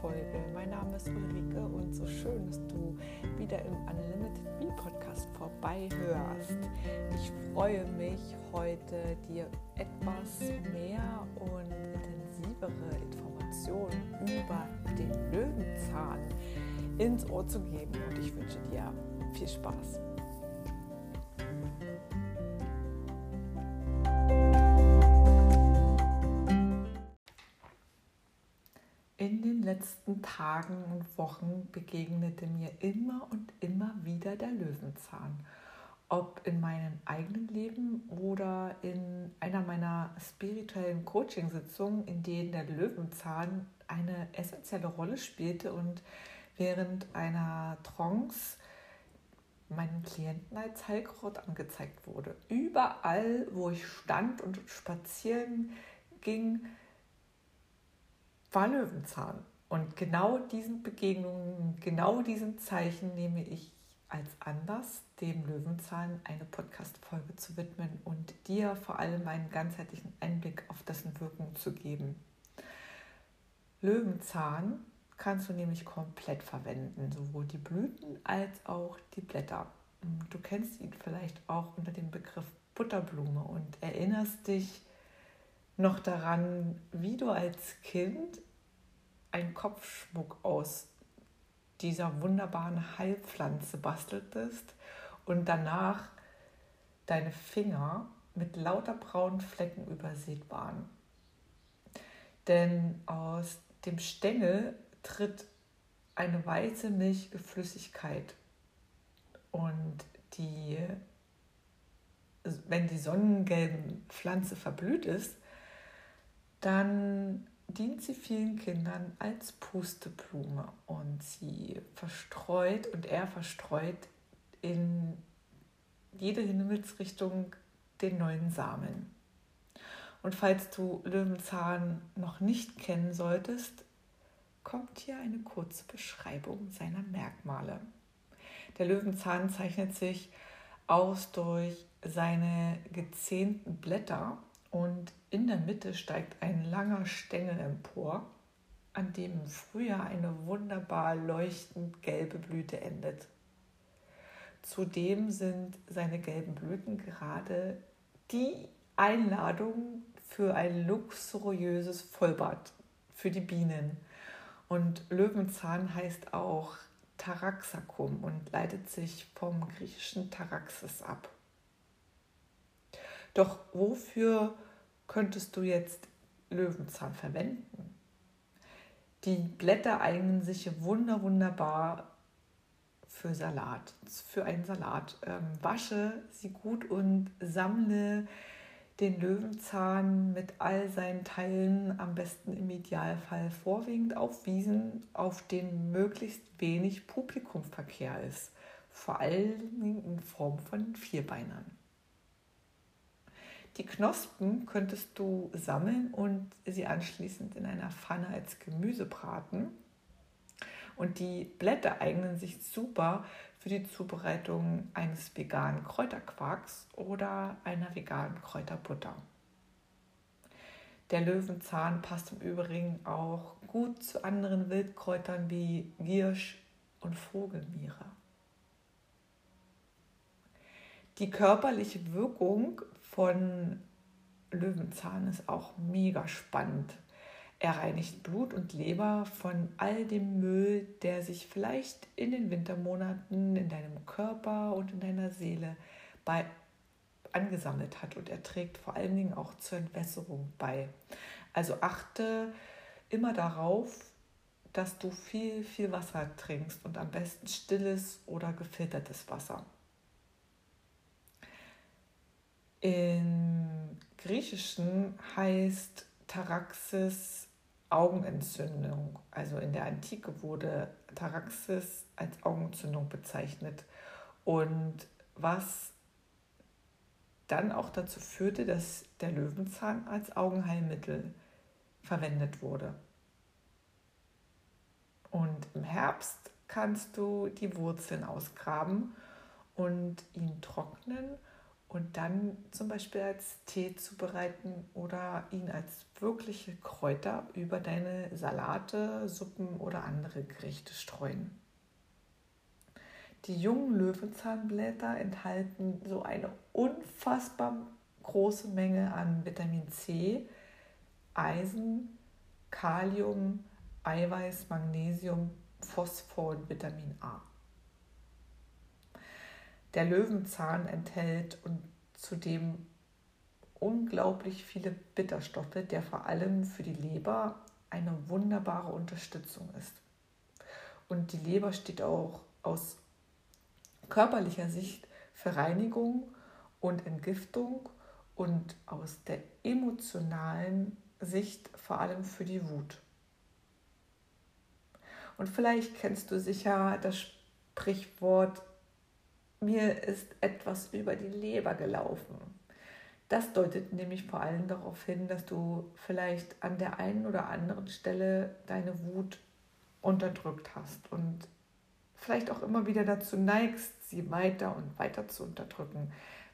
Folge. Mein Name ist Ulrike und so schön, dass du wieder im Unlimited Me Podcast vorbei hörst. Ich freue mich heute, dir etwas mehr und intensivere Informationen über den Löwenzahn ins Ohr zu geben und ich wünsche dir viel Spaß. Letzten Tagen und Wochen begegnete mir immer und immer wieder der Löwenzahn. Ob in meinem eigenen Leben oder in einer meiner spirituellen Coaching-Sitzungen, in denen der Löwenzahn eine essentielle Rolle spielte und während einer Trance meinen Klienten als Heilkraut angezeigt wurde. Überall, wo ich stand und spazieren ging, war Löwenzahn. Und genau diesen Begegnungen, genau diesen Zeichen nehme ich als Anlass, dem Löwenzahn eine Podcast-Folge zu widmen und dir vor allem einen ganzheitlichen Einblick auf dessen Wirkung zu geben. Löwenzahn kannst du nämlich komplett verwenden, sowohl die Blüten als auch die Blätter. Du kennst ihn vielleicht auch unter dem Begriff Butterblume und erinnerst dich noch daran, wie du als Kind einen Kopfschmuck aus dieser wunderbaren Heilpflanze basteltest und danach deine Finger mit lauter braunen Flecken übersät waren. Denn aus dem Stängel tritt eine weiße milchige Flüssigkeit und die, wenn die sonnengelben Pflanze verblüht ist, dann dient sie vielen Kindern als Pusteblume und sie verstreut und er verstreut in jede Himmelsrichtung den neuen Samen. Und falls du Löwenzahn noch nicht kennen solltest, kommt hier eine kurze Beschreibung seiner Merkmale. Der Löwenzahn zeichnet sich aus durch seine gezähnten Blätter und in der Mitte steigt ein langer Stängel empor, an dem im Frühjahr eine wunderbar leuchtend gelbe Blüte endet. Zudem sind seine gelben Blüten gerade die Einladung für ein luxuriöses Vollbad für die Bienen. Und Löwenzahn heißt auch Taraxacum und leitet sich vom griechischen Taraxis ab. Doch wofür könntest du jetzt Löwenzahn verwenden? Die Blätter eignen sich wunder wunderbar für Salat, für einen Salat. Ähm, wasche sie gut und sammle den Löwenzahn mit all seinen Teilen am besten im Idealfall vorwiegend auf Wiesen, auf denen möglichst wenig Publikumverkehr ist, vor allem in Form von Vierbeinern. Die Knospen könntest du sammeln und sie anschließend in einer Pfanne als Gemüse braten. Und die Blätter eignen sich super für die Zubereitung eines veganen Kräuterquarks oder einer veganen Kräuterbutter. Der Löwenzahn passt im Übrigen auch gut zu anderen Wildkräutern wie Giersch und Vogelmiere. Die körperliche Wirkung von Löwenzahn ist auch mega spannend. Er reinigt Blut und Leber von all dem Müll, der sich vielleicht in den Wintermonaten in deinem Körper und in deiner Seele bei angesammelt hat und er trägt vor allen Dingen auch zur Entwässerung bei. Also achte immer darauf, dass du viel, viel Wasser trinkst und am besten stilles oder gefiltertes Wasser. Im Griechischen heißt Taraxis Augenentzündung. Also in der Antike wurde Taraxis als Augenentzündung bezeichnet. Und was dann auch dazu führte, dass der Löwenzahn als Augenheilmittel verwendet wurde. Und im Herbst kannst du die Wurzeln ausgraben und ihn trocknen und dann zum Beispiel als Tee zubereiten oder ihn als wirkliche Kräuter über deine Salate, Suppen oder andere Gerichte streuen. Die jungen Löwenzahnblätter enthalten so eine unfassbar große Menge an Vitamin C, Eisen, Kalium, Eiweiß, Magnesium, Phosphor und Vitamin A. Der Löwenzahn enthält und zudem unglaublich viele Bitterstoffe, der vor allem für die Leber eine wunderbare Unterstützung ist. Und die Leber steht auch aus körperlicher Sicht für Reinigung und Entgiftung und aus der emotionalen Sicht vor allem für die Wut. Und vielleicht kennst du sicher das Sprichwort, mir ist etwas über die Leber gelaufen. Das deutet nämlich vor allem darauf hin, dass du vielleicht an der einen oder anderen Stelle deine Wut unterdrückt hast und vielleicht auch immer wieder dazu neigst, sie weiter und weiter zu unterdrücken,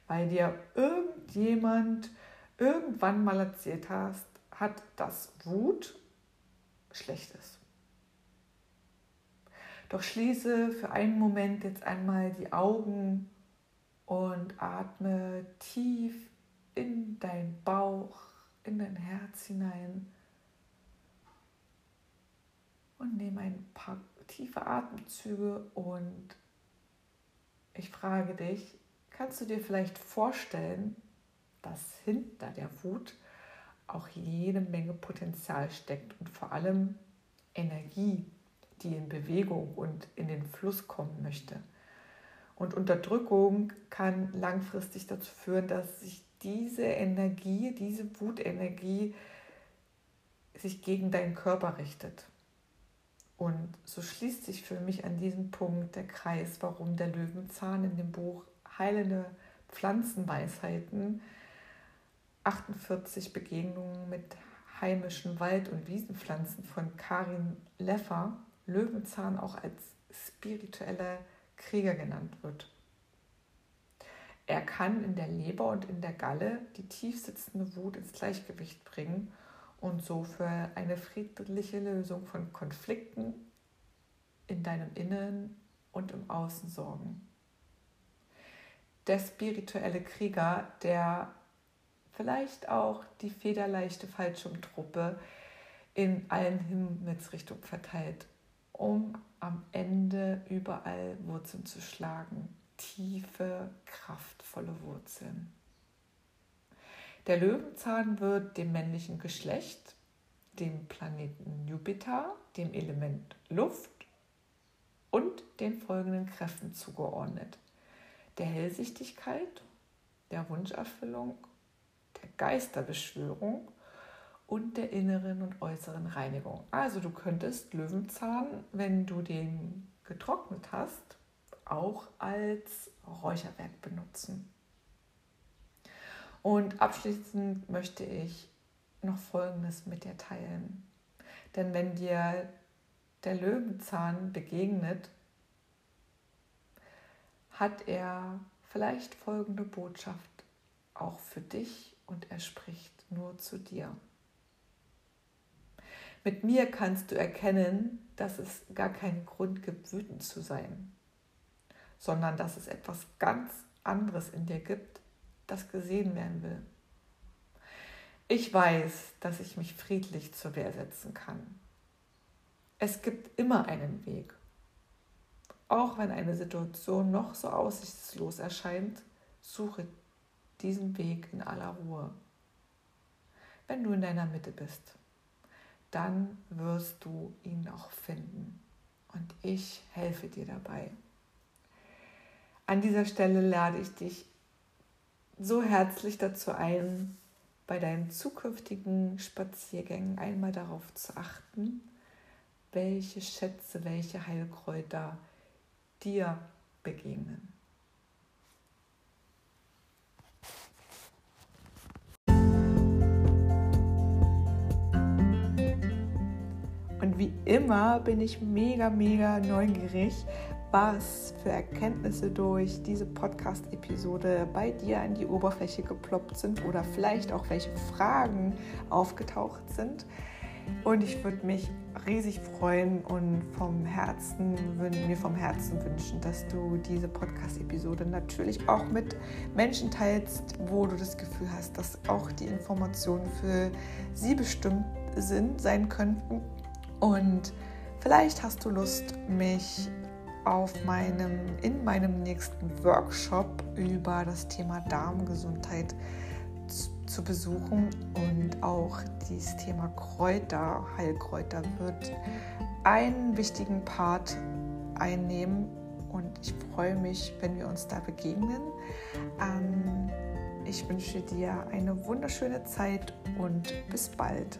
weil dir irgendjemand irgendwann mal erzählt hast, hat, dass Wut schlecht ist. Doch schließe für einen Moment jetzt einmal die Augen und atme tief in dein Bauch, in dein Herz hinein. Und nehme ein paar tiefe Atemzüge und ich frage dich, kannst du dir vielleicht vorstellen, dass hinter der Wut auch jede Menge Potenzial steckt und vor allem Energie, die in Bewegung und in den Fluss kommen möchte. Und Unterdrückung kann langfristig dazu führen, dass sich diese Energie, diese Wutenergie sich gegen deinen Körper richtet. Und so schließt sich für mich an diesem Punkt der Kreis, warum der Löwenzahn in dem Buch Heilende Pflanzenweisheiten 48 Begegnungen mit heimischen Wald- und Wiesenpflanzen von Karin Leffer Löwenzahn auch als spiritueller Krieger genannt wird. Er kann in der Leber und in der Galle die tiefsitzende Wut ins Gleichgewicht bringen und so für eine friedliche Lösung von Konflikten in deinem Innen und im Außen sorgen. Der spirituelle Krieger, der vielleicht auch die federleichte Fallschirmtruppe in allen Himmelsrichtungen verteilt, um am Ende überall Wurzeln zu schlagen. Tiefe, kraftvolle Wurzeln. Der Löwenzahn wird dem männlichen Geschlecht, dem Planeten Jupiter, dem Element Luft und den folgenden Kräften zugeordnet. Der Hellsichtigkeit, der Wunscherfüllung, der Geisterbeschwörung und der inneren und äußeren Reinigung. Also du könntest Löwenzahn, wenn du den getrocknet hast, auch als Räucherwerk benutzen. Und abschließend möchte ich noch Folgendes mit dir teilen. Denn wenn dir der Löwenzahn begegnet, hat er vielleicht folgende Botschaft auch für dich und er spricht nur zu dir. Mit mir kannst du erkennen, dass es gar keinen Grund gibt, wütend zu sein, sondern dass es etwas ganz anderes in dir gibt, das gesehen werden will. Ich weiß, dass ich mich friedlich zur Wehr setzen kann. Es gibt immer einen Weg. Auch wenn eine Situation noch so aussichtslos erscheint, suche diesen Weg in aller Ruhe. Wenn du in deiner Mitte bist dann wirst du ihn auch finden. Und ich helfe dir dabei. An dieser Stelle lade ich dich so herzlich dazu ein, bei deinen zukünftigen Spaziergängen einmal darauf zu achten, welche Schätze, welche Heilkräuter dir begegnen. Wie immer bin ich mega, mega neugierig, was für Erkenntnisse durch diese Podcast-Episode bei dir an die Oberfläche geploppt sind oder vielleicht auch welche Fragen aufgetaucht sind. Und ich würde mich riesig freuen und vom Herzen, mir vom Herzen wünschen, dass du diese Podcast-Episode natürlich auch mit Menschen teilst, wo du das Gefühl hast, dass auch die Informationen für sie bestimmt sind, sein könnten. Und vielleicht hast du Lust, mich auf meinem, in meinem nächsten Workshop über das Thema Darmgesundheit zu besuchen und auch dieses Thema Kräuter, Heilkräuter wird einen wichtigen Part einnehmen und ich freue mich, wenn wir uns da begegnen. Ähm, ich wünsche dir eine wunderschöne Zeit und bis bald.